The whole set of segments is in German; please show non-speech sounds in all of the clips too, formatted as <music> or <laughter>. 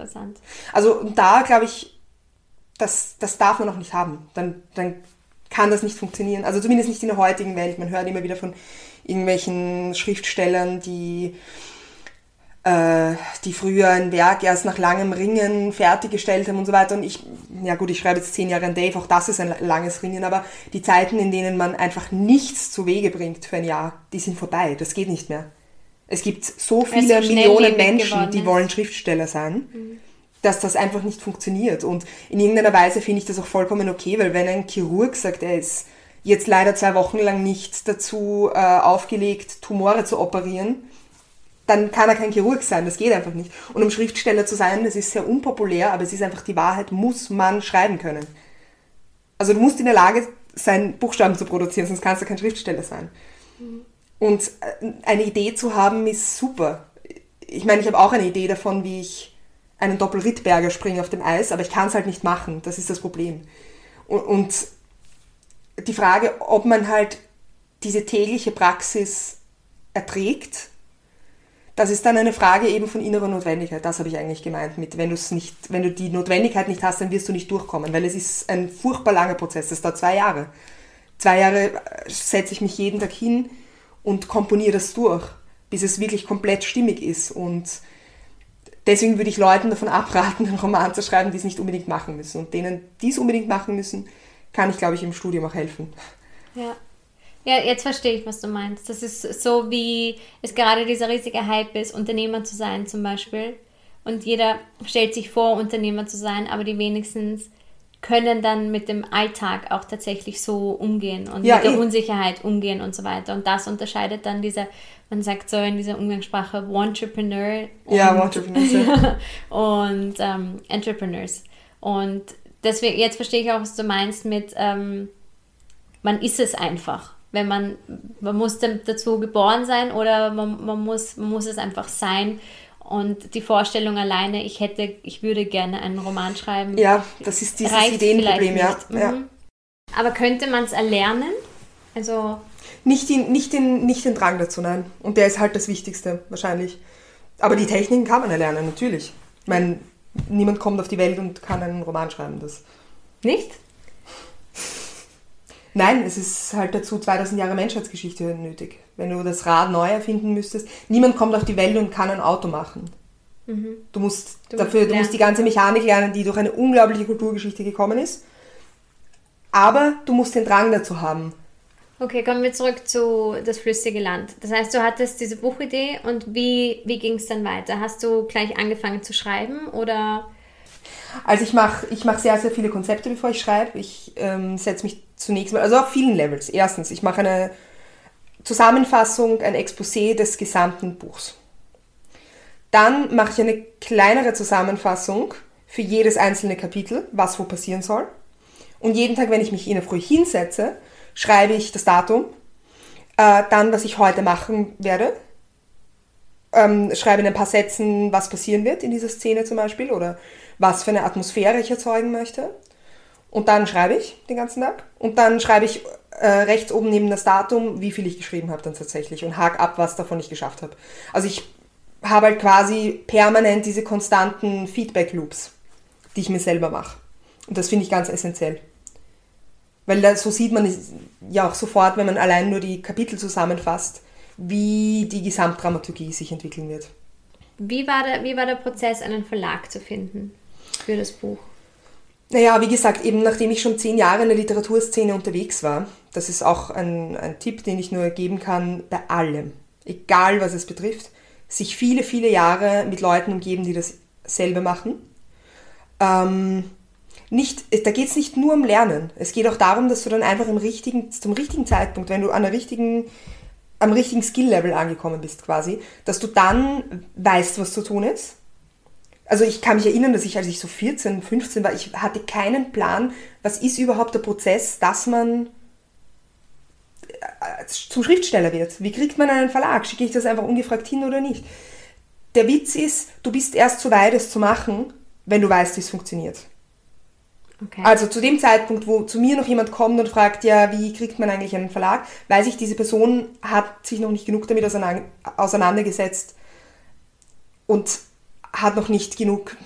interessant. Also da glaube ich, das, das darf man noch nicht haben. Dann, dann kann das nicht funktionieren. Also zumindest nicht in der heutigen Welt. Man hört immer wieder von irgendwelchen Schriftstellern, die, äh, die früher ein Werk erst nach langem Ringen fertiggestellt haben und so weiter. Und ich, ja gut, ich schreibe jetzt zehn Jahre an Dave, auch das ist ein langes Ringen, aber die Zeiten, in denen man einfach nichts zu Wege bringt für ein Jahr, die sind vorbei. Das geht nicht mehr. Es gibt so viele so Millionen Menschen, die wollen Schriftsteller sein. Mhm dass das einfach nicht funktioniert. Und in irgendeiner Weise finde ich das auch vollkommen okay, weil wenn ein Chirurg sagt, er ist jetzt leider zwei Wochen lang nicht dazu äh, aufgelegt, Tumore zu operieren, dann kann er kein Chirurg sein. Das geht einfach nicht. Und um Schriftsteller zu sein, das ist sehr unpopulär, aber es ist einfach die Wahrheit, muss man schreiben können. Also du musst in der Lage sein, Buchstaben zu produzieren, sonst kannst du kein Schriftsteller sein. Mhm. Und äh, eine Idee zu haben, ist super. Ich meine, ich habe auch eine Idee davon, wie ich einen Doppelrittberger springen auf dem Eis, aber ich kann es halt nicht machen. Das ist das Problem. Und, und die Frage, ob man halt diese tägliche Praxis erträgt, das ist dann eine Frage eben von innerer Notwendigkeit. Das habe ich eigentlich gemeint mit, wenn du es nicht, wenn du die Notwendigkeit nicht hast, dann wirst du nicht durchkommen, weil es ist ein furchtbar langer Prozess. Das dauert zwei Jahre. Zwei Jahre äh, setze ich mich jeden Tag hin und komponiere das durch, bis es wirklich komplett stimmig ist und deswegen würde ich Leuten davon abraten, <laughs> einen Roman zu schreiben, die es nicht unbedingt machen müssen. Und denen, die es unbedingt machen müssen, kann ich, glaube ich, im Studium auch helfen. Ja. Ja, jetzt verstehe ich, was du meinst. Das ist so, wie es gerade dieser riesige Hype ist, Unternehmer zu sein zum Beispiel. Und jeder stellt sich vor, Unternehmer zu sein, aber die wenigstens können dann mit dem Alltag auch tatsächlich so umgehen und ja, mit der eh. Unsicherheit umgehen und so weiter. Und das unterscheidet dann dieser, man sagt so in dieser Umgangssprache, Entrepreneur und, ja, Entrepreneurs, <laughs> und ähm, Entrepreneurs. Und deswegen, jetzt verstehe ich auch, was du meinst mit, ähm, man ist es einfach. Wenn man, man muss dazu geboren sein oder man, man, muss, man muss es einfach sein und die Vorstellung alleine, ich hätte, ich würde gerne einen Roman schreiben. Ja, das ist dieses Ideenproblem, ja. Mhm. ja. Aber könnte man es erlernen? Also. Nicht den, nicht, den, nicht den Drang dazu, nein. Und der ist halt das Wichtigste, wahrscheinlich. Aber die Techniken kann man erlernen, natürlich. Ich meine, niemand kommt auf die Welt und kann einen Roman schreiben. Das. Nicht? Nein, es ist halt dazu 2000 Jahre Menschheitsgeschichte nötig. Wenn du das Rad neu erfinden müsstest, niemand kommt auf die Welt und kann ein Auto machen. Mhm. Du musst du dafür, musst du musst die ganze Mechanik lernen, die durch eine unglaubliche Kulturgeschichte gekommen ist. Aber du musst den Drang dazu haben. Okay, kommen wir zurück zu das flüssige Land. Das heißt, du hattest diese Buchidee und wie, wie ging es dann weiter? Hast du gleich angefangen zu schreiben oder? Also ich mache ich mach sehr, sehr viele Konzepte, bevor ich schreibe. Ich ähm, setze mich zunächst mal, also auf vielen Levels. Erstens, ich mache eine Zusammenfassung, ein Exposé des gesamten Buchs. Dann mache ich eine kleinere Zusammenfassung für jedes einzelne Kapitel, was wo passieren soll. Und jeden Tag, wenn ich mich in der Früh hinsetze, schreibe ich das Datum, äh, dann, was ich heute machen werde, ähm, schreibe in ein paar Sätzen, was passieren wird in dieser Szene zum Beispiel oder was für eine Atmosphäre ich erzeugen möchte. Und dann schreibe ich den ganzen Tag. Und dann schreibe ich äh, rechts oben neben das Datum, wie viel ich geschrieben habe dann tatsächlich und hake ab, was davon ich geschafft habe. Also ich habe halt quasi permanent diese konstanten Feedback-Loops, die ich mir selber mache. Und das finde ich ganz essentiell. Weil da, so sieht man ja auch sofort, wenn man allein nur die Kapitel zusammenfasst, wie die Gesamtdramaturgie sich entwickeln wird. Wie war der, wie war der Prozess, einen Verlag zu finden für das Buch? Naja, wie gesagt, eben nachdem ich schon zehn Jahre in der Literaturszene unterwegs war, das ist auch ein, ein Tipp, den ich nur geben kann, bei allem, egal was es betrifft, sich viele, viele Jahre mit Leuten umgeben, die dasselbe machen. Ähm, nicht, da geht es nicht nur um Lernen. Es geht auch darum, dass du dann einfach im richtigen, zum richtigen Zeitpunkt, wenn du an der richtigen, am richtigen Skill-Level angekommen bist quasi, dass du dann weißt, was zu tun ist also ich kann mich erinnern, dass ich, als ich so 14, 15 war, ich hatte keinen Plan, was ist überhaupt der Prozess, dass man zum Schriftsteller wird. Wie kriegt man einen Verlag? Schicke ich das einfach ungefragt hin oder nicht? Der Witz ist, du bist erst so weit, es zu machen, wenn du weißt, wie es funktioniert. Okay. Also zu dem Zeitpunkt, wo zu mir noch jemand kommt und fragt, ja, wie kriegt man eigentlich einen Verlag, weiß ich, diese Person hat sich noch nicht genug damit auseinandergesetzt und hat noch nicht genug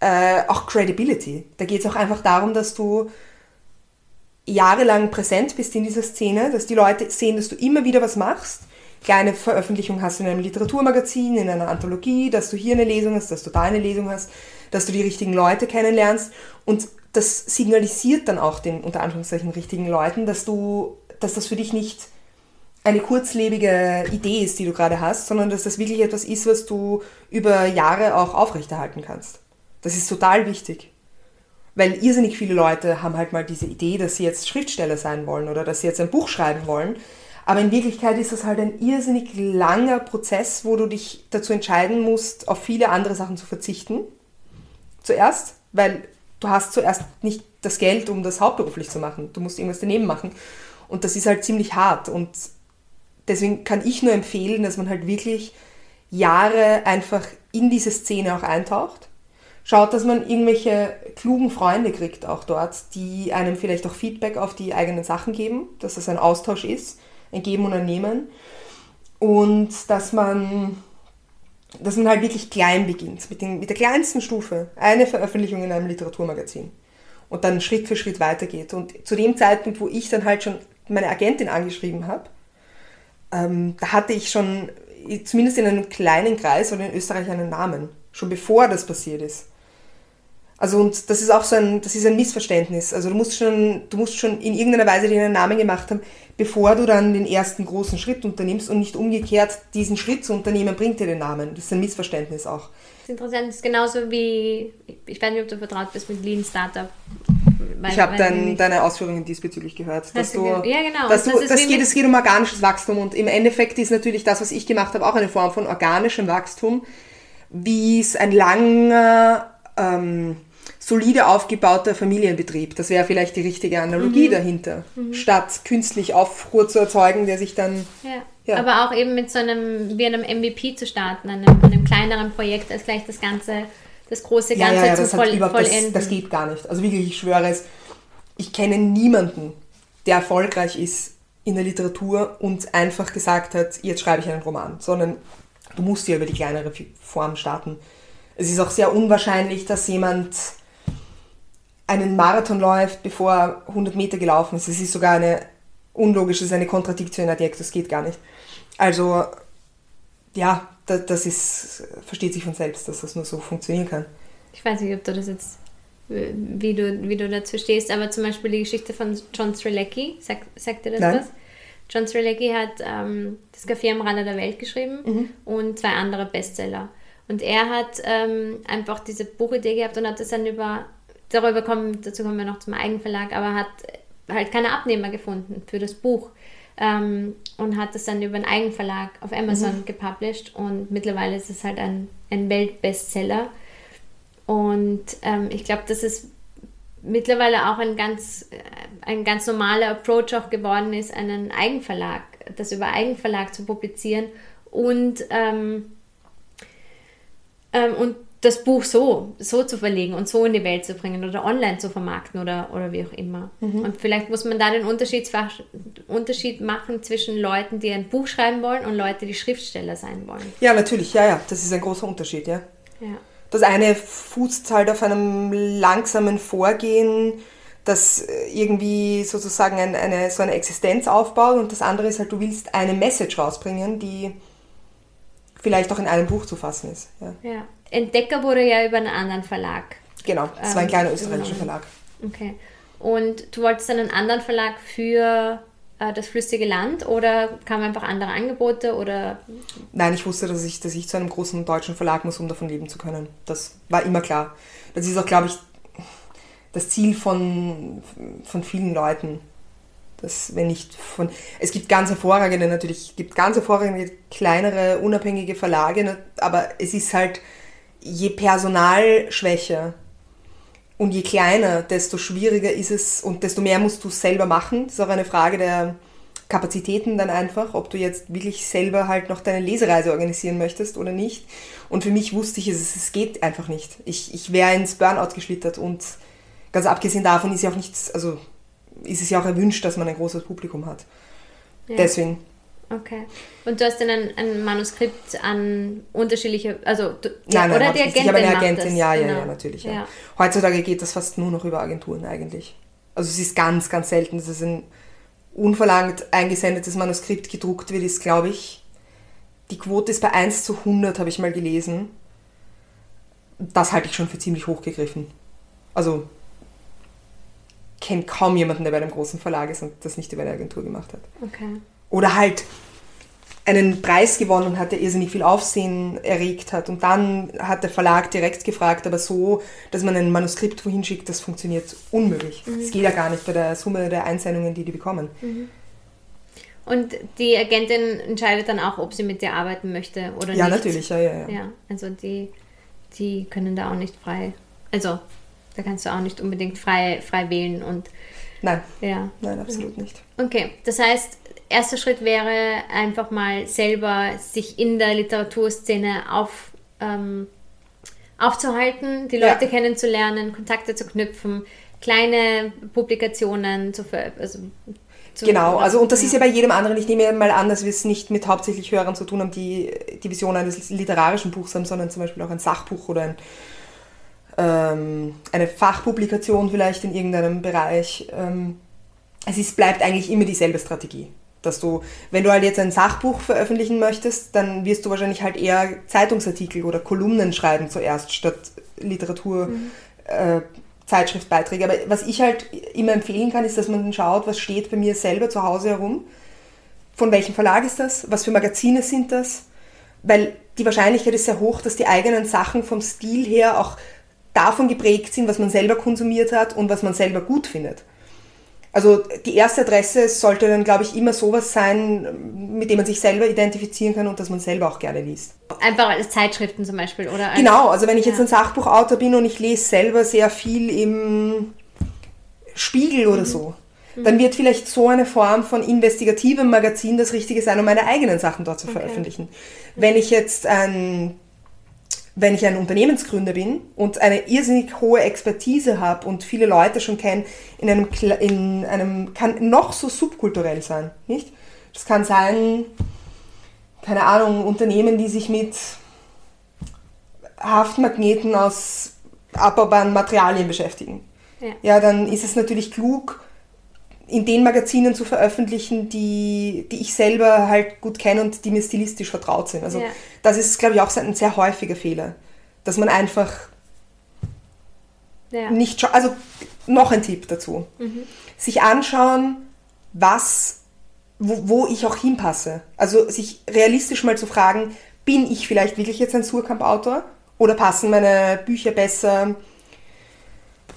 äh, auch Credibility. Da geht es auch einfach darum, dass du jahrelang präsent bist in dieser Szene, dass die Leute sehen, dass du immer wieder was machst, kleine Veröffentlichung hast in einem Literaturmagazin, in einer Anthologie, dass du hier eine Lesung hast, dass du da eine Lesung hast, dass du die richtigen Leute kennenlernst und das signalisiert dann auch den unter Anführungszeichen richtigen Leuten, dass du, dass das für dich nicht eine kurzlebige Idee ist, die du gerade hast, sondern dass das wirklich etwas ist, was du über Jahre auch aufrechterhalten kannst. Das ist total wichtig. Weil irrsinnig viele Leute haben halt mal diese Idee, dass sie jetzt Schriftsteller sein wollen oder dass sie jetzt ein Buch schreiben wollen. Aber in Wirklichkeit ist das halt ein irrsinnig langer Prozess, wo du dich dazu entscheiden musst, auf viele andere Sachen zu verzichten. Zuerst, weil du hast zuerst nicht das Geld, um das hauptberuflich zu machen. Du musst irgendwas daneben machen. Und das ist halt ziemlich hart. Und deswegen kann ich nur empfehlen, dass man halt wirklich Jahre einfach in diese Szene auch eintaucht. Schaut, dass man irgendwelche klugen Freunde kriegt auch dort, die einem vielleicht auch Feedback auf die eigenen Sachen geben, dass das ein Austausch ist, ein Geben und ein Nehmen. Und dass man, dass man halt wirklich klein beginnt, mit, den, mit der kleinsten Stufe. Eine Veröffentlichung in einem Literaturmagazin. Und dann Schritt für Schritt weitergeht. Und zu dem Zeitpunkt, wo ich dann halt schon meine Agentin angeschrieben habe, ähm, da hatte ich schon zumindest in einem kleinen Kreis oder in Österreich einen Namen, schon bevor das passiert ist. Also und das ist auch so ein, das ist ein Missverständnis. Also du musst schon, du musst schon in irgendeiner Weise dir einen Namen gemacht haben, bevor du dann den ersten großen Schritt unternimmst und nicht umgekehrt diesen Schritt zu unternehmen bringt dir den Namen. Das ist ein Missverständnis auch. Das ist interessant, das ist genauso wie, ich weiß nicht, ob du vertraut bist mit Lean Startup. Weil, ich habe dein, deine Ausführungen diesbezüglich gehört. Dass du, ja, genau. Dass du, das, das geht, es geht um organisches Wachstum und im Endeffekt ist natürlich das, was ich gemacht habe, auch eine Form von organischem Wachstum, wie es ein langer, ähm, solide aufgebauter Familienbetrieb. Das wäre vielleicht die richtige Analogie mhm. dahinter, mhm. statt künstlich Aufruhr zu erzeugen, der sich dann... Ja. Ja. Aber auch eben mit so einem, wie einem MVP zu starten, einem, einem kleineren Projekt, als gleich das Ganze das große Ganze ja, ja, ja, zu voll, vollenden. Das, das, geht gar nicht. Also wirklich, ich schwöre es, ich kenne niemanden, der erfolgreich ist in der Literatur und einfach gesagt hat, jetzt schreibe ich einen Roman, sondern du musst ja über die kleinere Form starten. Es ist auch sehr unwahrscheinlich, dass jemand einen Marathon läuft, bevor er 100 Meter gelaufen ist. Es ist sogar eine unlogische, eine Kontradiktion in das geht gar nicht. Also, ja, das ist, versteht sich von selbst, dass das nur so funktionieren kann. Ich weiß nicht, ob du das jetzt, wie du, wie du dazu stehst, aber zum Beispiel die Geschichte von John Strelecki, sag, sagt dir das Nein. was? John Strelecki hat ähm, das Café am Rande der Welt geschrieben mhm. und zwei andere Bestseller. Und er hat ähm, einfach diese Buchidee gehabt und hat das dann über, darüber kommen, dazu kommen wir noch zum Eigenverlag, aber hat halt keine Abnehmer gefunden für das Buch ähm, und hat es dann über einen Eigenverlag auf Amazon mhm. gepublished und mittlerweile ist es halt ein, ein Weltbestseller. Und ähm, ich glaube, das ist mittlerweile auch ein ganz, ein ganz normaler Approach auch geworden ist, einen Eigenverlag, das über Eigenverlag zu publizieren und, ähm, ähm, und das Buch so, so zu verlegen und so in die Welt zu bringen oder online zu vermarkten oder, oder wie auch immer. Mhm. Und vielleicht muss man da den Unterschied, Unterschied machen zwischen Leuten, die ein Buch schreiben wollen und Leute, die Schriftsteller sein wollen. Ja, natürlich, ja, ja, das ist ein großer Unterschied, ja. ja. Das eine fußt halt auf einem langsamen Vorgehen, das irgendwie sozusagen ein, eine, so eine Existenz aufbaut und das andere ist halt, du willst eine Message rausbringen, die vielleicht auch in einem Buch zu fassen ist. Ja. ja. Entdecker wurde ja über einen anderen Verlag. Genau, das war ein ähm, kleiner österreichischer Verlag. Okay. Und du wolltest dann einen anderen Verlag für äh, das flüssige Land oder kamen einfach andere Angebote oder? Nein, ich wusste, dass ich, dass ich zu einem großen deutschen Verlag muss, um davon leben zu können. Das war immer klar. Das ist auch, glaube ich, das Ziel von, von vielen Leuten. Das, wenn nicht von, es gibt ganz hervorragende natürlich, gibt ganz hervorragende kleinere, unabhängige Verlage, aber es ist halt, je personalschwächer und je kleiner, desto schwieriger ist es und desto mehr musst du selber machen. Das ist auch eine Frage der Kapazitäten dann einfach, ob du jetzt wirklich selber halt noch deine Lesereise organisieren möchtest oder nicht. Und für mich wusste ich es, es geht einfach nicht. Ich, ich wäre ins Burnout geschlittert und ganz abgesehen davon ist ja auch nichts, also ist es ja auch erwünscht, dass man ein großes Publikum hat. Ja. Deswegen. Okay. Und du hast dann ein, ein Manuskript an unterschiedliche, also du, Nein, nein, oder hab die. Agentin ich habe eine Agentin, das. ja, ja, Genau. ja, natürlich. Ja. Ja. Heutzutage geht das fast nur noch über Agenturen eigentlich. Also es ist ganz, ganz selten, dass es ein unverlangt eingesendetes Manuskript gedruckt wird, ist, glaube ich, die Quote ist bei 1 zu 100, habe ich mal gelesen. Das halte ich schon für ziemlich hochgegriffen. Also kenne kaum jemanden, der bei einem großen Verlag ist und das nicht über eine Agentur gemacht hat. Okay. Oder halt einen Preis gewonnen hat, der irrsinnig viel Aufsehen erregt hat. Und dann hat der Verlag direkt gefragt, aber so, dass man ein Manuskript wohin schickt, das funktioniert unmöglich. Das geht ja gar nicht bei der Summe der Einsendungen, die die bekommen. Und die Agentin entscheidet dann auch, ob sie mit dir arbeiten möchte oder Ja, nicht. natürlich, ja, ja, ja. Ja, also die, die können da auch nicht frei, also da kannst du auch nicht unbedingt frei, frei wählen und Nein, ja. nein, absolut nicht. Okay, das heißt, erster Schritt wäre einfach mal selber sich in der Literaturszene auf, ähm, aufzuhalten, die Ja. Leute kennenzulernen, Kontakte zu knüpfen, kleine Publikationen zu veröffentlichen. Also, Genau, also und das ist ja bei jedem anderen, ich nehme mal an, dass wir es nicht mit hauptsächlich Hörern zu tun haben, die die Vision eines literarischen Buchs haben, sondern zum Beispiel auch ein Sachbuch oder ein, ähm, eine Fachpublikation vielleicht in irgendeinem Bereich. Ähm, es ist, bleibt eigentlich immer dieselbe Strategie. Dass du, wenn du halt jetzt ein Sachbuch veröffentlichen möchtest, dann wirst du wahrscheinlich halt eher Zeitungsartikel oder Kolumnen schreiben zuerst, statt Literatur, äh, Zeitschriftbeiträge. Aber was ich halt immer empfehlen kann, ist, dass man schaut, was steht bei mir selber zu Hause herum. Von welchem Verlag ist das? Was für Magazine sind das? Weil die Wahrscheinlichkeit ist sehr hoch, dass die eigenen Sachen vom Stil her auch davon geprägt sind, was man selber konsumiert hat und was man selber gut findet. Also die erste Adresse sollte dann, glaube ich, immer sowas sein, mit dem man sich selber identifizieren kann und das man selber auch gerne liest. Einfach als Zeitschriften zum Beispiel, oder? Genau, also wenn ich jetzt ein Sachbuchautor bin und ich lese selber sehr viel im Spiegel oder so, dann wird vielleicht so eine Form von investigativem Magazin das Richtige sein, um meine eigenen Sachen dort zu veröffentlichen. Wenn ich jetzt ein wenn ich ein Unternehmensgründer bin und eine irrsinnig hohe Expertise habe und viele Leute schon kenne, in einem, in einem kann noch so subkulturell sein, nicht? Das kann sein, keine Ahnung, Unternehmen, die sich mit Haftmagneten aus abbaubaren Materialien beschäftigen. Ja. Ja, dann ist es natürlich klug, in den Magazinen zu veröffentlichen, die, die ich selber halt gut kenne und die mir stilistisch vertraut sind. Also Ja. das ist, glaube ich, auch ein sehr häufiger Fehler, dass man einfach Ja. nicht scha- also noch ein Tipp dazu. Sich anschauen, was, wo, wo ich auch hinpasse. Also sich realistisch mal zu fragen, bin ich vielleicht wirklich jetzt ein Surkamp-Autor oder passen meine Bücher besser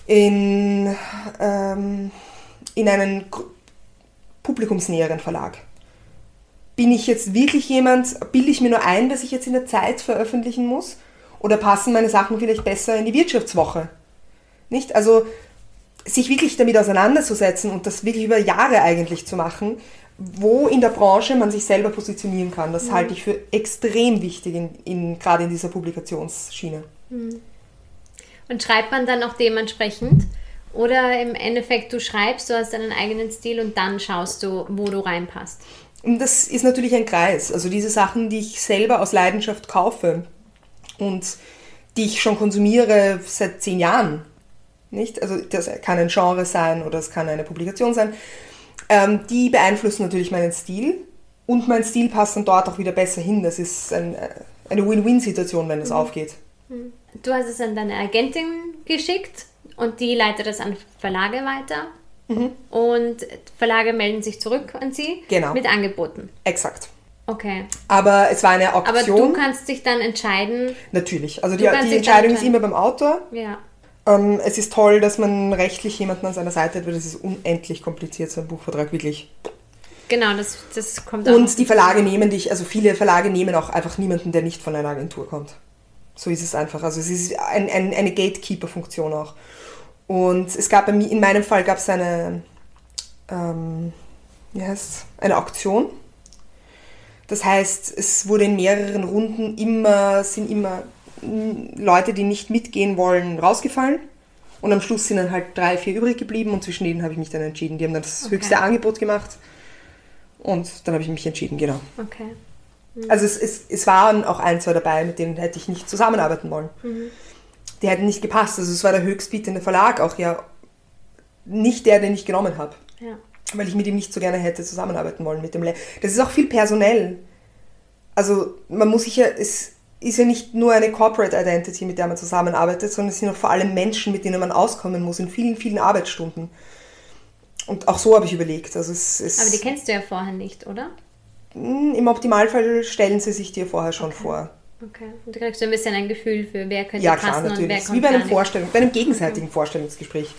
in, ähm, in einen publikumsnäheren Verlag? Bin ich jetzt wirklich jemand, bilde ich mir nur ein, dass ich jetzt in der Zeit veröffentlichen muss? Oder passen meine Sachen vielleicht besser in die Wirtschaftswoche? Nicht? Also sich wirklich damit auseinanderzusetzen und das wirklich über Jahre eigentlich zu machen, wo in der Branche man sich selber positionieren kann. Das halte ich für extrem wichtig, in, in, gerade in dieser Publikationsschiene. Und schreibt man dann auch dementsprechend? Oder im Endeffekt, du schreibst, du hast deinen eigenen Stil und dann schaust du, wo du reinpasst. Und das ist natürlich ein Kreis. Also diese Sachen, die ich selber aus Leidenschaft kaufe und die ich schon konsumiere seit zehn Jahren. Nicht? Also das kann ein Genre sein oder es kann eine Publikation sein. Ähm, die beeinflussen natürlich meinen Stil und mein Stil passt dann dort auch wieder besser hin. Das ist ein, äh, eine Win-Win-Situation, wenn es aufgeht. Du hast es an deine Agentin geschickt und die leitet es an Verlage weiter. Und Verlage melden sich zurück an sie Mhm. Genau. mit Angeboten. Exakt. Okay. Aber es war eine Aber Auktion. du kannst dich dann entscheiden, natürlich. Also die, die Entscheidung ist immer beim Autor. ja. Ähm, es ist toll, dass man rechtlich jemanden an seiner Seite hat, weil es ist unendlich kompliziert, so ein Buchvertrag, wirklich. Genau, das, das kommt auch. Und die Verlage nehmen dich, also viele Verlage nehmen auch einfach niemanden, der nicht von einer Agentur kommt. So ist es einfach. Also es ist ein, ein, eine Gatekeeper-Funktion auch. Und es gab bei mir, in meinem Fall gab es eine, ähm, wie heißt eine Auktion. Das heißt, es wurde in mehreren Runden immer, sind immer mm, Leute, die nicht mitgehen wollen, rausgefallen. Und am Schluss sind dann halt drei, vier übrig geblieben und zwischen denen habe ich mich dann entschieden. Die haben dann das Okay. höchste Angebot gemacht. Und dann habe ich mich entschieden, genau. Okay. Also es, es, es waren auch ein, zwei dabei, mit denen hätte ich nicht zusammenarbeiten wollen. Die hätten nicht gepasst. Also es war der höchstbietende Verlag, auch ja nicht der, den ich genommen habe. Ja. Weil ich mit ihm nicht so gerne hätte zusammenarbeiten wollen mit dem Le Das ist auch viel personell. Also man muss sich ja, es ist ja nicht nur eine Corporate Identity, mit der man zusammenarbeitet, sondern es sind auch vor allem Menschen, mit denen man auskommen muss in vielen, vielen Arbeitsstunden. Und auch so habe ich überlegt. Also es, es Aber die kennst du ja vorher nicht, oder? Hm, Im Optimalfall stellen sie sich dir vorher schon vor. Okay. Und da kriegst du ein bisschen ein Gefühl für, wer könnte Ja, passen klar, und wer natürlich. kommt Wie bei einem. Vorstellung, bei einem <laughs> gegenseitigen Vorstellungsgespräch.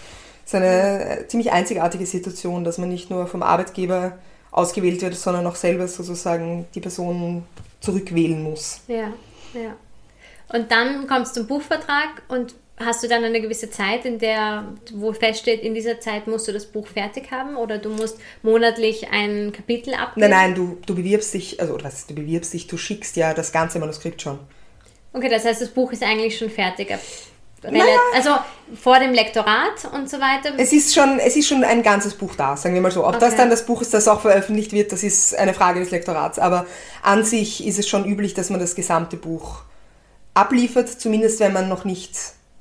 Es ist eine äh, ziemlich einzigartige Situation, dass man nicht nur vom Arbeitgeber ausgewählt wird, sondern auch selber sozusagen die Person zurückwählen muss. Ja, ja. Und dann kommst du zum Buchvertrag und hast du dann eine gewisse Zeit, in der, wo feststeht, in dieser Zeit musst du das Buch fertig haben oder du musst monatlich ein Kapitel abgeben? Nein, nein, du, du bewirbst dich, also was, du bewirbst dich, du schickst ja das ganze Manuskript schon. Okay, das heißt, das Buch ist eigentlich schon fertig. Naja. Also vor dem Lektorat und so weiter. Es ist schon, es ist schon ein ganzes Buch da, sagen wir mal so. Ob das Okay. dann das Buch ist, das auch veröffentlicht wird, das ist eine Frage des Lektorats. Aber an sich ist es schon üblich, dass man das gesamte Buch abliefert, zumindest wenn man noch nicht,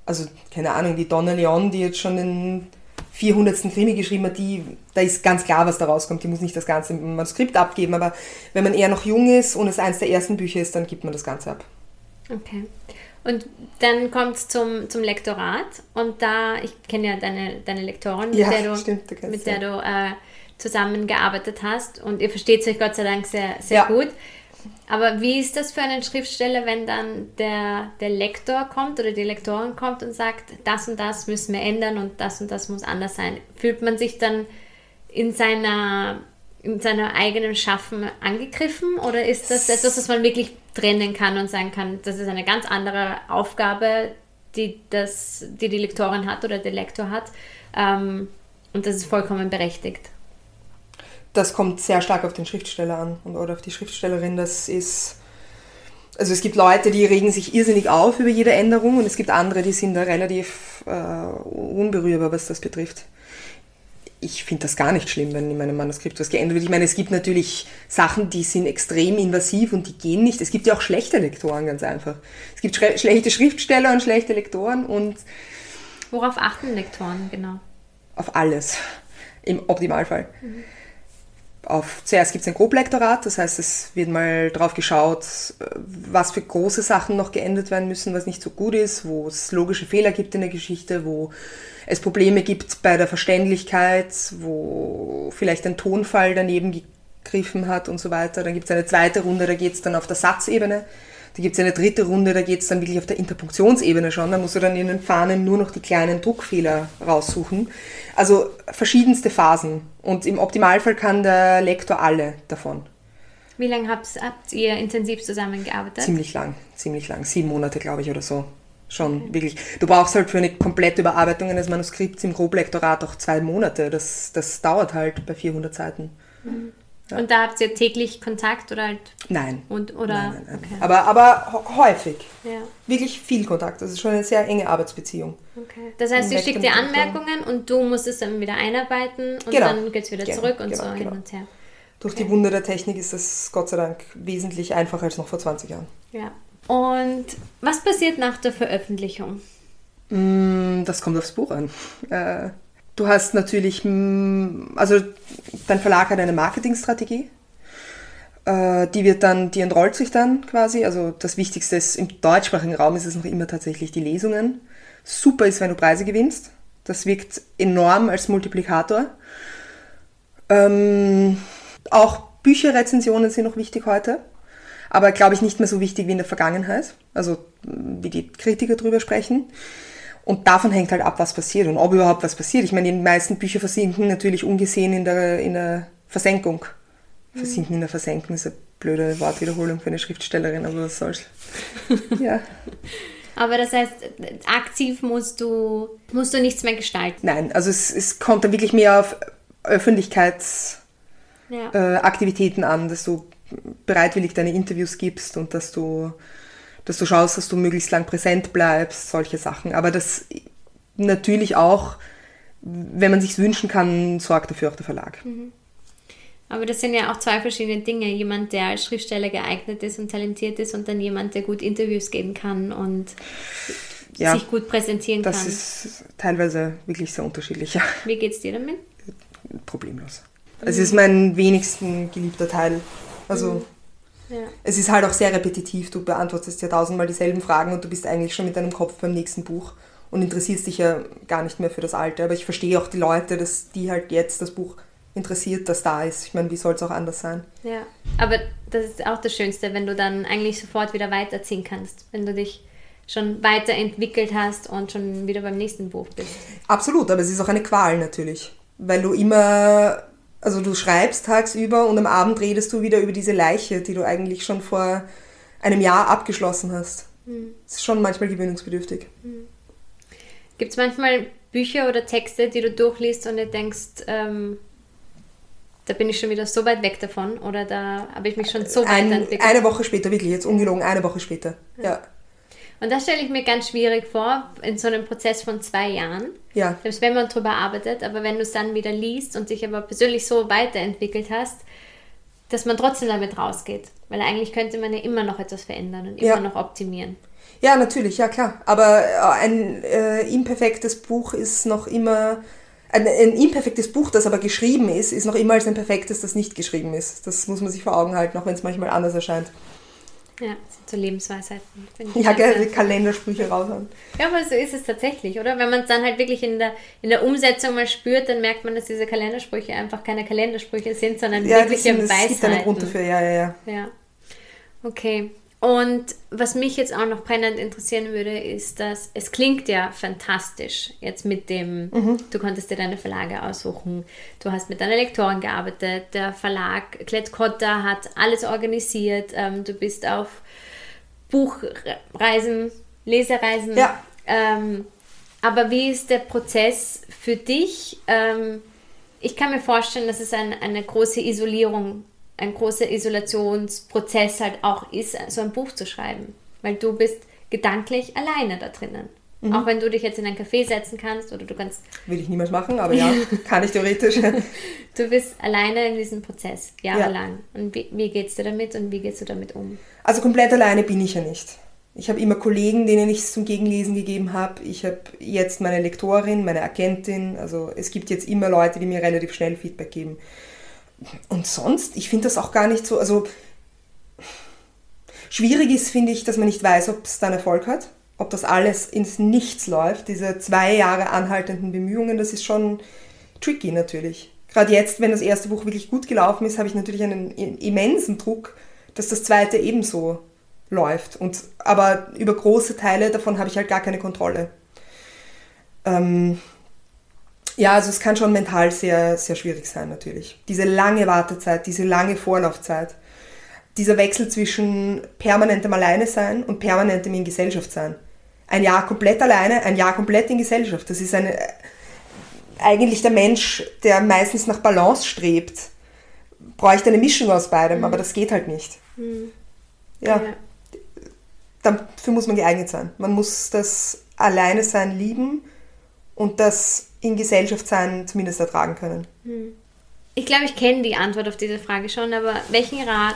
also keine Ahnung, die Donna Leon, die jetzt schon den 400. Krimi geschrieben hat, die, da ist ganz klar, was da rauskommt. Die muss nicht das ganze Manuskript abgeben, aber wenn man eher noch jung ist und es eines der ersten Bücher ist, dann gibt man das Ganze ab. Okay. Und dann kommt es zum, zum Lektorat und da, ich kenne ja deine, deine Lektorin, mit Ja, der du, stimmt, du mit der du äh, zusammengearbeitet hast und ihr versteht euch Gott sei Dank sehr, sehr Ja. gut. Aber wie ist das für einen Schriftsteller, wenn dann der, der Lektor kommt oder die Lektorin kommt und sagt, das und das müssen wir ändern und das und das muss anders sein? Fühlt man sich dann in seiner, in seiner eigenen Schaffen angegriffen oder ist das etwas, das man wirklich trennen kann und sagen kann, das ist eine ganz andere Aufgabe, die, das, die die Lektorin hat oder der Lektor hat ähm, und das ist vollkommen berechtigt? Das kommt sehr stark auf den Schriftsteller an und, oder auf die Schriftstellerin. Das ist. Also es gibt Leute, die regen sich irrsinnig auf über jede Änderung und es gibt andere, die sind da relativ äh, unberührbar, was das betrifft. Ich finde das gar nicht schlimm, wenn in meinem Manuskript was geändert wird. Ich meine, es gibt natürlich Sachen, die sind extrem invasiv und die gehen nicht. Es gibt ja auch schlechte Lektoren, ganz einfach. Es gibt schre- schlechte Schriftsteller und schlechte Lektoren und Worauf achten Lektoren genau? auf alles, im Optimalfall. Auf, zuerst gibt es ein Groblektorat, das heißt, es wird mal drauf geschaut, was für große Sachen noch geändert werden müssen, was nicht so gut ist, wo es logische Fehler gibt in der Geschichte, wo es Probleme gibt bei der Verständlichkeit, wo vielleicht ein Tonfall daneben gegriffen hat und so weiter. Dann gibt es eine zweite Runde, da geht es dann auf der Satzebene. Da gibt es eine dritte Runde, da geht es dann wirklich auf der Interpunktionsebene schon. Da musst du dann in den Fahnen nur noch die kleinen Druckfehler raussuchen. Also verschiedenste Phasen. Und im Optimalfall kann der Lektor alle davon. Wie lange habt, habt ihr intensiv zusammengearbeitet? Ziemlich lang, ziemlich lang. Sieben Monate, glaube ich, oder so. Schon wirklich. Du brauchst halt für eine komplette Überarbeitung eines Manuskripts im Groblektorat auch zwei Monate. Das, das dauert halt bei 400 Seiten. Und da habt ihr täglich Kontakt oder halt Nein. und oder nein, nein, nein. okay. Aber, aber häufig. ja. Wirklich viel Kontakt. Das ist schon eine sehr enge Arbeitsbeziehung. Okay. Das heißt, sie schickt dir. Anmerkungen und du musst es dann wieder einarbeiten und Genau. dann geht es wieder Genau, zurück und genau, so hin genau. und her. Durch die Wunder der Technik ist das Gott sei Dank wesentlich einfacher als noch vor 20 Jahren. Ja. Und was passiert nach der Veröffentlichung? Mm, Das kommt aufs Buch an. Äh, Du hast natürlich, mm, also dein Verlag hat eine Marketingstrategie. Äh, Die wird dann, die entrollt sich dann quasi. Also das Wichtigste ist im deutschsprachigen Raum ist es noch immer tatsächlich die Lesungen. Super ist, wenn du Preise gewinnst. Das wirkt enorm als Multiplikator. Ähm, auch Bücherrezensionen sind noch wichtig heute, aber glaube ich nicht mehr so wichtig wie in der Vergangenheit, also wie die Kritiker drüber sprechen. Und davon hängt halt ab, was passiert und ob überhaupt was passiert. Ich meine, die meisten Bücher versinken natürlich ungesehen in der, in der Versenkung. Versinken in der Versenkung ist eine blöde Wortwiederholung für eine Schriftstellerin, aber was soll's. <laughs> ja. Aber das heißt, aktiv musst du, musst du nichts mehr gestalten. Nein, also es, es kommt dann wirklich mehr auf Öffentlichkeitsaktivitäten Ja. äh, an, dass du bereitwillig deine Interviews gibst und dass du, dass du schaust, dass du möglichst lang präsent bleibst, solche Sachen. Aber das natürlich auch, wenn man sich wünschen kann, sorgt dafür auch der Verlag. Aber das sind ja auch zwei verschiedene Dinge. Jemand, der als Schriftsteller geeignet ist und talentiert ist und dann jemand, der gut Interviews geben kann und Ja, sich gut präsentieren Das kann. ist teilweise wirklich sehr unterschiedlich. Ja. Wie geht's dir damit? Problemlos. Es ist mein wenigsten geliebter Teil. Also Ja. es ist halt auch sehr repetitiv. Du beantwortest ja tausendmal dieselben Fragen und du bist eigentlich schon mit deinem Kopf beim nächsten Buch und interessierst dich ja gar nicht mehr für das Alte. Aber ich verstehe auch die Leute, dass die halt jetzt das Buch interessiert, das da ist. Ich meine, wie soll es auch anders sein? Ja, aber das ist auch das Schönste, wenn du dann eigentlich sofort wieder weiterziehen kannst, wenn du dich schon weiterentwickelt hast und schon wieder beim nächsten Buch bist. Absolut, aber es ist auch eine Qual natürlich. Weil du immer, also du schreibst tagsüber und am Abend redest du wieder über diese Leiche, die du eigentlich schon vor einem Jahr abgeschlossen hast. Es ist schon manchmal gewöhnungsbedürftig. Gibt es manchmal Bücher oder Texte, die du durchliest und dir denkst, ähm, da bin ich schon wieder so weit weg davon oder da habe ich mich schon so Ein, weiterentwickelt? eine Woche später, wirklich jetzt ungelogen, eine Woche später. Ja. Und das stelle ich mir ganz schwierig vor, in so einem Prozess von zwei Jahren. Ja. Selbst wenn man drüber arbeitet, aber wenn du es dann wieder liest und dich aber persönlich so weiterentwickelt hast, dass man trotzdem damit rausgeht. Weil eigentlich könnte man ja immer noch etwas verändern und immer Ja. noch optimieren. Ja, natürlich, ja klar. Aber äh, ein äh, imperfektes Buch ist noch immer. Ein, ein imperfektes Buch, das aber geschrieben ist, ist noch immer als ein perfektes, das nicht geschrieben ist. Das muss man sich vor Augen halten, auch wenn es manchmal anders erscheint. Ja, das sind so Lebensweisheiten. Ja, gell, die. Kalendersprüche raushauen. Ja, aber so ist es tatsächlich, oder? Wenn man es dann halt wirklich in der, in der Umsetzung mal spürt, dann merkt man, dass diese Kalendersprüche einfach keine Kalendersprüche sind, sondern Ja, das, wirkliche sind- es gibt einen Weisheiten. Grund dafür, ja, ja, ja. Ja. Okay. Und was mich jetzt auch noch brennend interessieren würde, ist, dass es klingt ja fantastisch jetzt mit dem, du konntest dir deine Verlage aussuchen, du hast mit deiner Lektorin gearbeitet, der Verlag Klett-Cotta hat alles organisiert, ähm, du bist auf Buchreisen, Lesereisen. Ja. Ähm, aber wie ist der Prozess für dich? Ähm, ich kann mir vorstellen, dass es ein, eine große Isolierung, ein großer Isolationsprozess halt auch ist, so ein Buch zu schreiben. Weil du bist gedanklich alleine da drinnen. Auch wenn du dich jetzt in ein Café setzen kannst oder du kannst, Will ich niemals machen, aber ja, <laughs> kann ich theoretisch. du bist alleine in diesem Prozess, jahrelang. Und wie, wie geht's dir damit und wie gehst du damit um? Also komplett alleine bin ich ja nicht. Ich habe immer Kollegen, denen ich es zum Gegenlesen gegeben habe. Ich habe jetzt meine Lektorin, meine Agentin. Also es gibt jetzt immer Leute, die mir relativ schnell Feedback geben. Und sonst, ich finde das auch gar nicht so. Also schwierig ist, finde ich, dass man nicht weiß, ob es dann Erfolg hat. Ob das alles ins Nichts läuft. Diese zwei Jahre anhaltenden Bemühungen, das ist schon tricky natürlich. Gerade jetzt, wenn das erste Buch wirklich gut gelaufen ist, habe ich natürlich einen immensen Druck, dass das zweite ebenso läuft. Und, aber über große Teile davon habe ich halt gar keine Kontrolle. Ähm, ja, also es kann schon mental sehr, sehr schwierig sein natürlich. Diese lange Wartezeit, diese lange Vorlaufzeit, dieser Wechsel zwischen permanentem Alleine sein und permanentem in Gesellschaft sein. Ein Jahr komplett alleine, ein Jahr komplett in Gesellschaft. Das ist eine, eigentlich der Mensch, der meistens nach Balance strebt, bräuchte eine Mischung aus beidem, aber das geht halt nicht. Ja, dafür muss man geeignet sein. Man muss das Alleine sein lieben und das in Gesellschaft sein zumindest ertragen können. Ich glaube, ich kenne die Antwort auf diese Frage schon, aber welchen Rat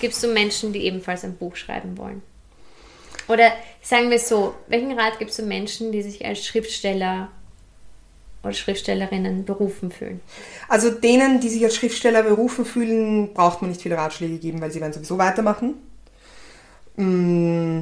gibst du Menschen, die ebenfalls ein Buch schreiben wollen? Oder sagen wir es so, welchen Rat gibst du Menschen, die sich als Schriftsteller oder Schriftstellerinnen berufen fühlen? Also denen, die sich als Schriftsteller berufen fühlen, braucht man nicht viele Ratschläge geben, weil sie werden sowieso weitermachen. Mm.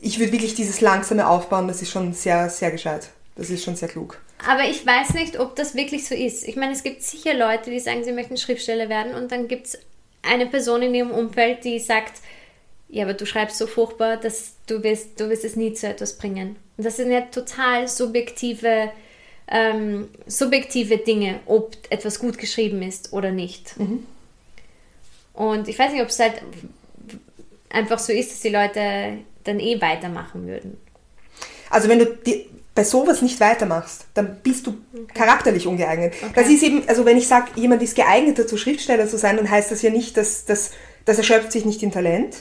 Ich würde wirklich dieses langsame Aufbauen, das ist schon sehr, sehr gescheit. Das ist schon sehr klug. Aber ich weiß nicht, ob das wirklich so ist. Ich meine, es gibt sicher Leute, die sagen, sie möchten Schriftsteller werden und dann gibt es eine Person in ihrem Umfeld, die sagt, ja, aber du schreibst so furchtbar, dass du wirst, du wirst es nie zu etwas bringen. Und das sind ja total subjektive, ähm, subjektive Dinge, ob etwas gut geschrieben ist oder nicht. Und ich weiß nicht, ob es halt einfach so ist, dass die Leute dann eh weitermachen würden. Also wenn du die, bei sowas nicht weitermachst, dann bist du charakterlich ungeeignet. Das ist eben, also wenn ich sage, jemand ist geeignet dazu, Schriftsteller zu sein, dann heißt das ja nicht, dass, dass das erschöpft sich nicht in Talent,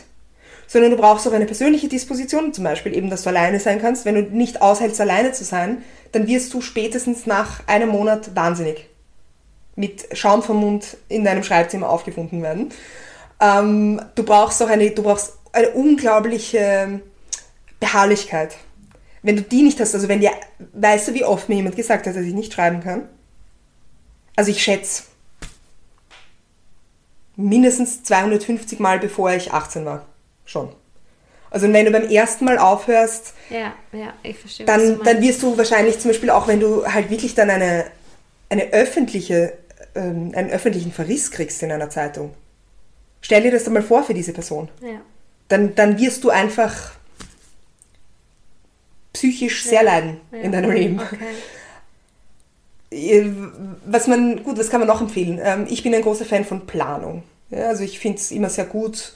sondern du brauchst auch eine persönliche Disposition, zum Beispiel eben, dass du alleine sein kannst. Wenn du nicht aushältst, alleine zu sein, dann wirst du spätestens nach einem Monat wahnsinnig. mit Schaum vom Mund in deinem Schreibzimmer aufgefunden werden. Ähm, du brauchst auch eine, du brauchst eine unglaubliche Beharrlichkeit. Wenn du die nicht hast, also wenn dir, weißt du, wie oft mir jemand gesagt hat, dass ich nicht schreiben kann? Also ich schätze mindestens 250 Mal, bevor ich 18 war. Schon. Also wenn du beim ersten Mal aufhörst, Ja, ja, verstehe. dann, dann wirst du wahrscheinlich zum Beispiel auch, wenn du halt wirklich dann eine, eine öffentliche, ähm, einen öffentlichen Verriss kriegst in einer Zeitung. Stell dir das doch mal vor für diese Person. ja. Dann, dann wirst du einfach psychisch sehr leiden Ja. in deinem Leben. Okay. Äh, Was man, gut, was kann man noch empfehlen? Ähm, Ich bin ein großer Fan von Planung. Also ich finde es immer sehr gut,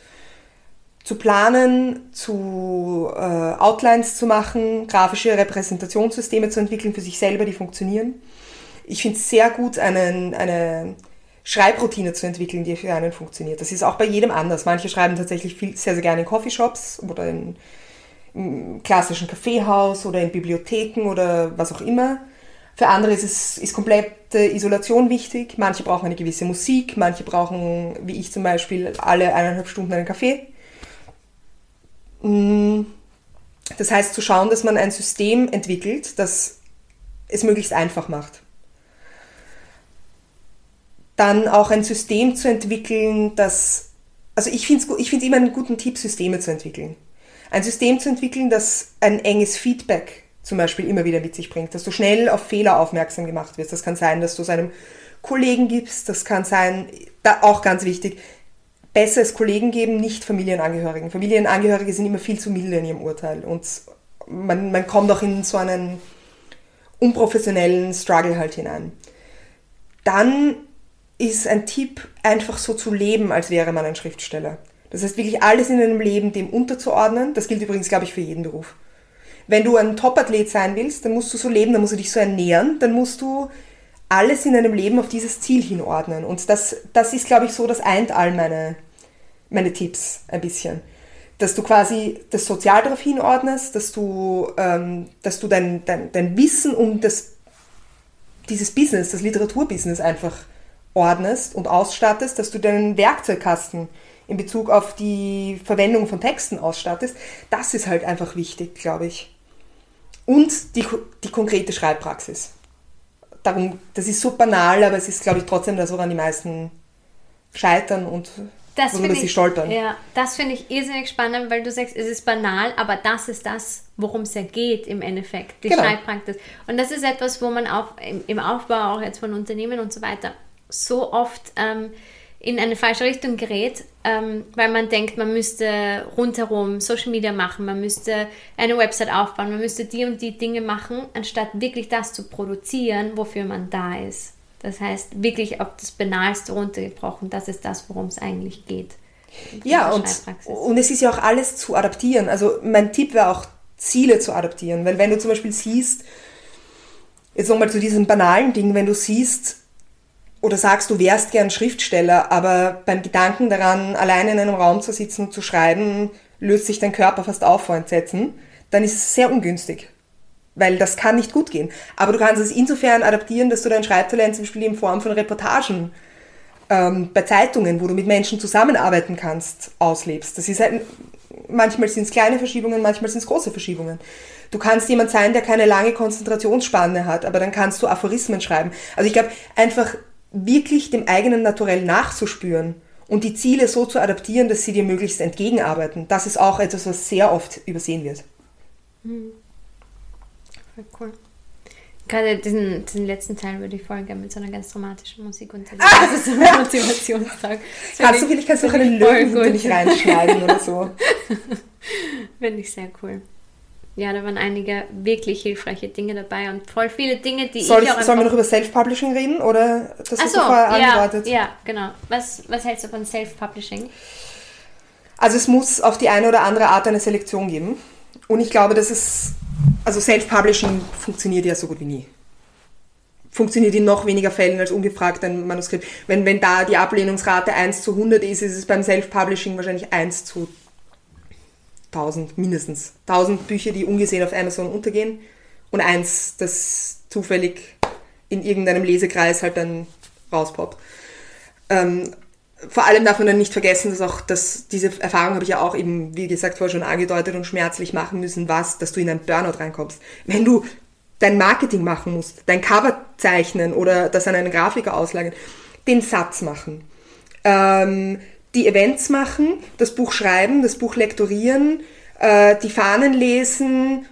zu planen, zu äh, Outlines zu machen, grafische Repräsentationssysteme zu entwickeln für sich selber, die funktionieren. Ich finde es sehr gut, einen, eine Schreibroutine zu entwickeln, die für einen funktioniert. Das ist auch bei jedem anders. Manche schreiben tatsächlich viel, sehr, sehr gerne in Coffeeshops oder in, im klassischen Kaffeehaus oder in Bibliotheken oder was auch immer. Für andere ist es ist komplette Isolation wichtig. Manche brauchen eine gewisse Musik, manche brauchen, wie ich zum Beispiel, alle eineinhalb Stunden einen Kaffee. Mm, Das heißt, zu schauen, dass man ein System entwickelt, das es möglichst einfach macht. Dann auch ein System zu entwickeln, das, also ich finde es ich find's immer einen guten Tipp, Systeme zu entwickeln. Ein System zu entwickeln, das ein enges Feedback zum Beispiel immer wieder mit sich bringt, dass du schnell auf Fehler aufmerksam gemacht wirst. Das kann sein, dass du es einem Kollegen gibst, das kann sein, da auch ganz wichtig, besser es Kollegen geben, nicht Familienangehörigen. Familienangehörige sind immer viel zu milde in ihrem Urteil und man, man kommt auch in so einen unprofessionellen Struggle halt hinein. Dann ist ein Tipp, einfach so zu leben, als wäre man ein Schriftsteller. Das heißt, wirklich alles in einem Leben dem unterzuordnen. Das gilt übrigens, glaube ich, für jeden Beruf. Wenn du ein Topathlet sein willst, dann musst du so leben, dann musst du dich so ernähren, dann musst du alles in deinem Leben auf dieses Ziel hinordnen. Und das, das ist, glaube ich, so, das eint all meine, meine Tipps ein bisschen. Dass du quasi das sozial darauf hinordnest, dass du, ähm, dass du dein, dein, dein Wissen um das, dieses Business, das Literaturbusiness einfach ordnest und ausstattest, dass du deinen Werkzeugkasten in Bezug auf die Verwendung von Texten ausstattest, das ist halt einfach wichtig, glaube ich. Und die, die konkrete Schreibpraxis. Darum, das ist so banal, aber es ist, glaube ich, trotzdem das, woran die meisten scheitern und Das worüber sie ich, stolpern. ja, das finde ich irrsinnig spannend, weil du sagst, es ist banal, aber das ist das, worum es ja geht im Endeffekt, die Genau. Schreibpraxis. Und das ist etwas, wo man auch im, im Aufbau auch jetzt von Unternehmen und so weiter so oft ähm, in eine falsche Richtung gerät, ähm, weil man denkt, man müsste rundherum Social Media machen, man müsste eine Website aufbauen, man müsste die und die Dinge machen, anstatt wirklich das zu produzieren, wofür man da ist. Das heißt, wirklich auf das Banalste runtergebrochen, das ist das, worum es eigentlich geht. Ja, und, und es ist ja auch alles zu adaptieren. Also mein Tipp wäre auch, Ziele zu adaptieren. Weil wenn du zum Beispiel siehst, jetzt nochmal zu diesem banalen Ding, wenn du siehst oder sagst, du wärst gern Schriftsteller, aber beim Gedanken daran, alleine in einem Raum zu sitzen und zu schreiben, löst sich dein Körper fast auf vor Entsetzen, dann ist es sehr ungünstig. Weil das kann nicht gut gehen. Aber du kannst es insofern adaptieren, dass du dein Schreibtalent zum Beispiel in Form von Reportagen ähm, bei Zeitungen, wo du mit Menschen zusammenarbeiten kannst, auslebst. Das ist halt, manchmal sind es kleine Verschiebungen, manchmal sind es große Verschiebungen. Du kannst jemand sein, der keine lange Konzentrationsspanne hat, aber dann kannst du Aphorismen schreiben. Also ich glaube, einfach wirklich dem eigenen Naturell nachzuspüren und die Ziele so zu adaptieren, dass sie dir möglichst entgegenarbeiten, das ist auch etwas, was sehr oft übersehen wird. Voll cool. Gerade diesen, diesen letzten Teil würde ich voll gerne mit so einer ganz dramatischen Musik unterlegen. Das ist so ein Motivationstag. Kannst du vielleicht kannst du auch einen Löwen reinschneiden oder so. <laughs> Finde ich sehr cool. Ja, da waren einige wirklich hilfreiche Dinge dabei und voll viele Dinge, die Soll ich ich, auch sollen wir noch über Self-Publishing reden oder das hast Achso, du vorher ja, angedeutet? ja, genau. Was, was hältst du von Self-Publishing? Also es muss auf die eine oder andere Art eine Selektion geben. Und ich glaube, dass es, also Self-Publishing funktioniert ja so gut wie nie. Funktioniert in noch weniger Fällen als ungefragt ein Manuskript. Wenn, wenn da die Ablehnungsrate 1 zu 100 ist, ist es beim Self-Publishing wahrscheinlich 1 zu 1000 mindestens. 1000 Bücher, die ungesehen auf Amazon untergehen und eins, das zufällig in irgendeinem Lesekreis halt dann rauspoppt. Ähm, vor allem darf man dann nicht vergessen, dass auch, dass diese Erfahrung habe ich ja auch eben, wie gesagt, vorher schon angedeutet und schmerzlich machen müssen, was, dass du in einen Burnout reinkommst. Wenn du dein Marketing machen musst, dein Cover zeichnen oder das an einen Grafiker auslagern, den Satz machen, ähm, die Events machen, das Buch schreiben, das Buch lektorieren, äh, die Fahnen lesen,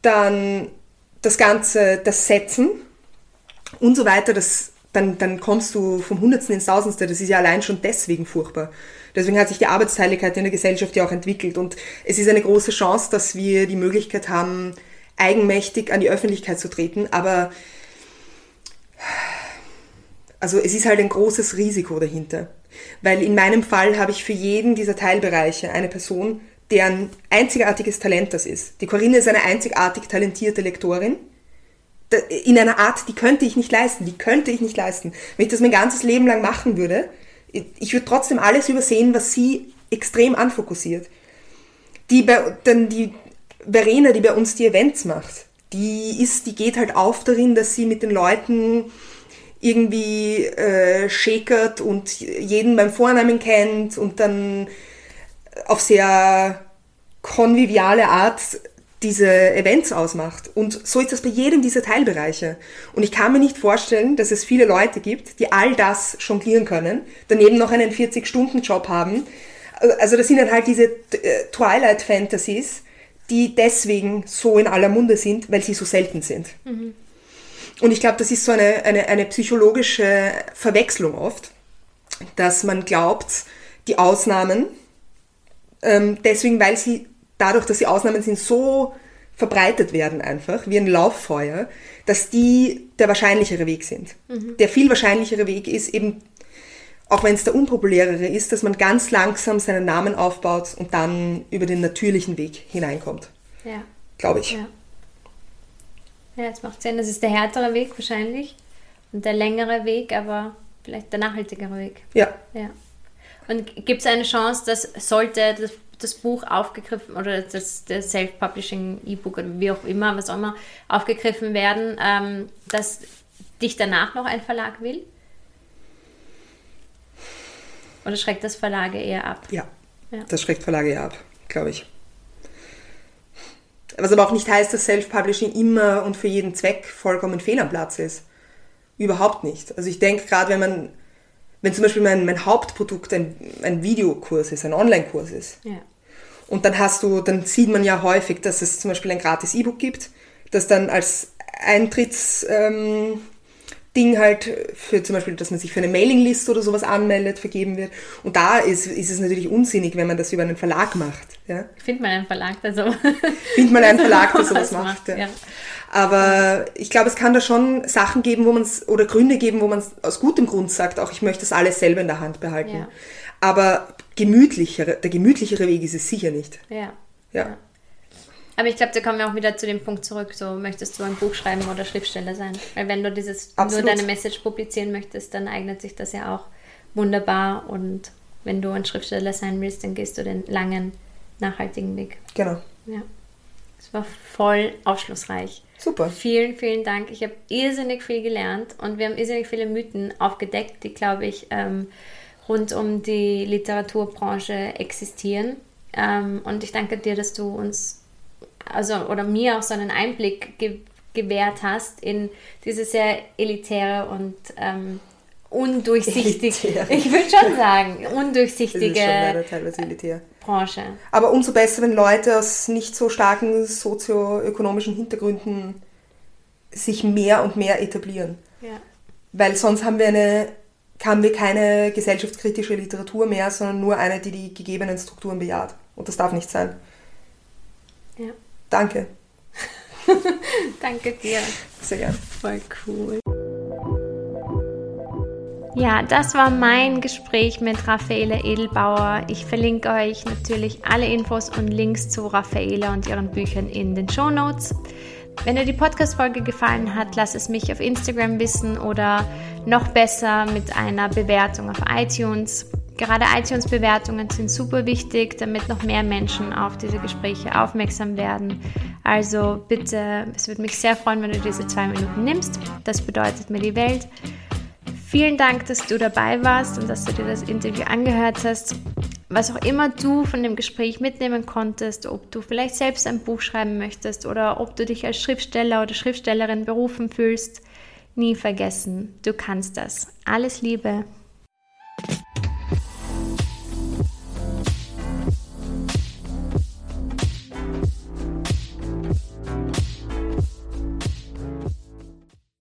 dann das Ganze, das Setzen und so weiter, das, dann, dann kommst du vom Hundertsten ins Tausendste. Das ist ja allein schon deswegen furchtbar. Deswegen hat sich die Arbeitsteiligkeit in der Gesellschaft ja auch entwickelt. Und es ist eine große Chance, dass wir die Möglichkeit haben, eigenmächtig an die Öffentlichkeit zu treten. Aber also es ist halt ein großes Risiko dahinter. Weil in meinem Fall habe ich für jeden dieser Teilbereiche eine Person, deren einzigartiges Talent das ist. Die Corinne ist eine einzigartig talentierte Lektorin. In einer Art, die könnte ich nicht leisten. Die könnte ich nicht leisten. Wenn ich das mein ganzes Leben lang machen würde, ich würde trotzdem alles übersehen, was sie extrem anfokussiert. Die, dann die Verena, die bei uns die Events macht, die ist, die geht halt auf darin, dass sie mit den Leuten irgendwie äh, schäkert und jeden beim Vornamen kennt und dann auf sehr konviviale Art diese Events ausmacht. Und so ist das bei jedem dieser Teilbereiche. Und ich kann mir nicht vorstellen, dass es viele Leute gibt, die all das jonglieren können, daneben noch einen 40-Stunden-Job haben. Also das sind dann halt diese äh, Twilight-Fantasies, die deswegen so in aller Munde sind, weil sie so selten sind. Mhm. Und ich glaube, das ist so eine, eine, eine psychologische Verwechslung oft, dass man glaubt, die Ausnahmen, ähm, deswegen, weil sie dadurch, dass sie Ausnahmen sind, so verbreitet werden einfach, wie ein Lauffeuer, dass die der wahrscheinlichere Weg sind. Mhm. Der viel wahrscheinlichere Weg ist eben, auch wenn es der unpopulärere ist, dass man ganz langsam seinen Namen aufbaut und dann über den natürlichen Weg hineinkommt. Ja. Glaube ich. Ja. Ja, das macht Sinn. Das ist der härtere Weg wahrscheinlich und der längere Weg, aber vielleicht der nachhaltigere Weg. Ja. ja. Und gibt es eine Chance, dass sollte das, das Buch aufgegriffen oder das, das Self-Publishing E-Book oder wie auch immer, was auch immer, aufgegriffen werden, ähm, dass dich danach noch ein Verlag will? Oder schreckt das Verlage eher ab? Ja, ja. das schreckt Verlage eher ab, glaube ich. Was aber auch nicht heißt, dass Self-Publishing immer und für jeden Zweck vollkommen fehl am Platz ist. Überhaupt nicht. Also ich denke gerade, wenn man, wenn zum Beispiel mein, mein Hauptprodukt ein, ein Videokurs ist, ein Online-Kurs ist, ja. und dann hast du, dann sieht man ja häufig, dass es zum Beispiel ein gratis E-Book gibt, das dann als Eintritts, ähm, Ding halt für zum Beispiel, dass man sich für eine Mailingliste oder sowas anmeldet, vergeben wird. Und da ist, ist es natürlich unsinnig, wenn man das über einen Verlag macht. Ja? Findet man einen Verlag, der so Findet man einen Verlag, <laughs> der sowas macht. Ja. ja. Aber ich glaube, es kann da schon Sachen geben, wo man es, oder Gründe geben, wo man es aus gutem Grund sagt, auch ich möchte das alles selber in der Hand behalten. Ja. Aber gemütlichere, der gemütlichere Weg ist es sicher nicht. Ja. ja. ja. Aber ich glaube, da kommen wir auch wieder zu dem Punkt zurück, so möchtest du ein Buch schreiben oder Schriftsteller sein. Weil wenn du dieses Absolut. nur deine Message publizieren möchtest, dann eignet sich das ja auch wunderbar. Und wenn du ein Schriftsteller sein willst, dann gehst du den langen, nachhaltigen Weg. Genau. Ja. Es war voll aufschlussreich. Super. Vielen, vielen Dank. Ich habe irrsinnig viel gelernt und wir haben irrsinnig viele Mythen aufgedeckt, die, glaube ich, ähm, rund um die Literaturbranche existieren. Ähm, und ich danke dir, dass du uns also oder mir auch so einen Einblick ge gewährt hast in diese sehr elitäre und ähm, undurchsichtige, <laughs> ich würde schon <laughs> sagen, undurchsichtige Branche. Aber umso besser, wenn Leute aus nicht so starken sozioökonomischen Hintergründen sich mehr und mehr etablieren. Ja. Weil sonst haben wir eine haben wir keine gesellschaftskritische Literatur mehr, sondern nur eine, die die gegebenen Strukturen bejaht. Und das darf nicht sein. Danke. <laughs> Danke dir. Sehr gern. Voll cool. Ja, das war mein Gespräch mit Raffaele Edelbauer. Ich verlinke euch natürlich alle Infos und Links zu Raffaele und ihren Büchern in den Show Notes. Wenn dir die Podcast-Folge gefallen hat, lass es mich auf Instagram wissen oder noch besser mit einer Bewertung auf iTunes. Gerade iTunes-Bewertungen sind super wichtig, damit noch mehr Menschen auf diese Gespräche aufmerksam werden. Also bitte, es würde mich sehr freuen, wenn du diese zwei Minuten nimmst. Das bedeutet mir die Welt. Vielen Dank, dass du dabei warst und dass du dir das Interview angehört hast. Was auch immer du von dem Gespräch mitnehmen konntest, ob du vielleicht selbst ein Buch schreiben möchtest oder ob du dich als Schriftsteller oder Schriftstellerin berufen fühlst, nie vergessen, du kannst das. Alles Liebe.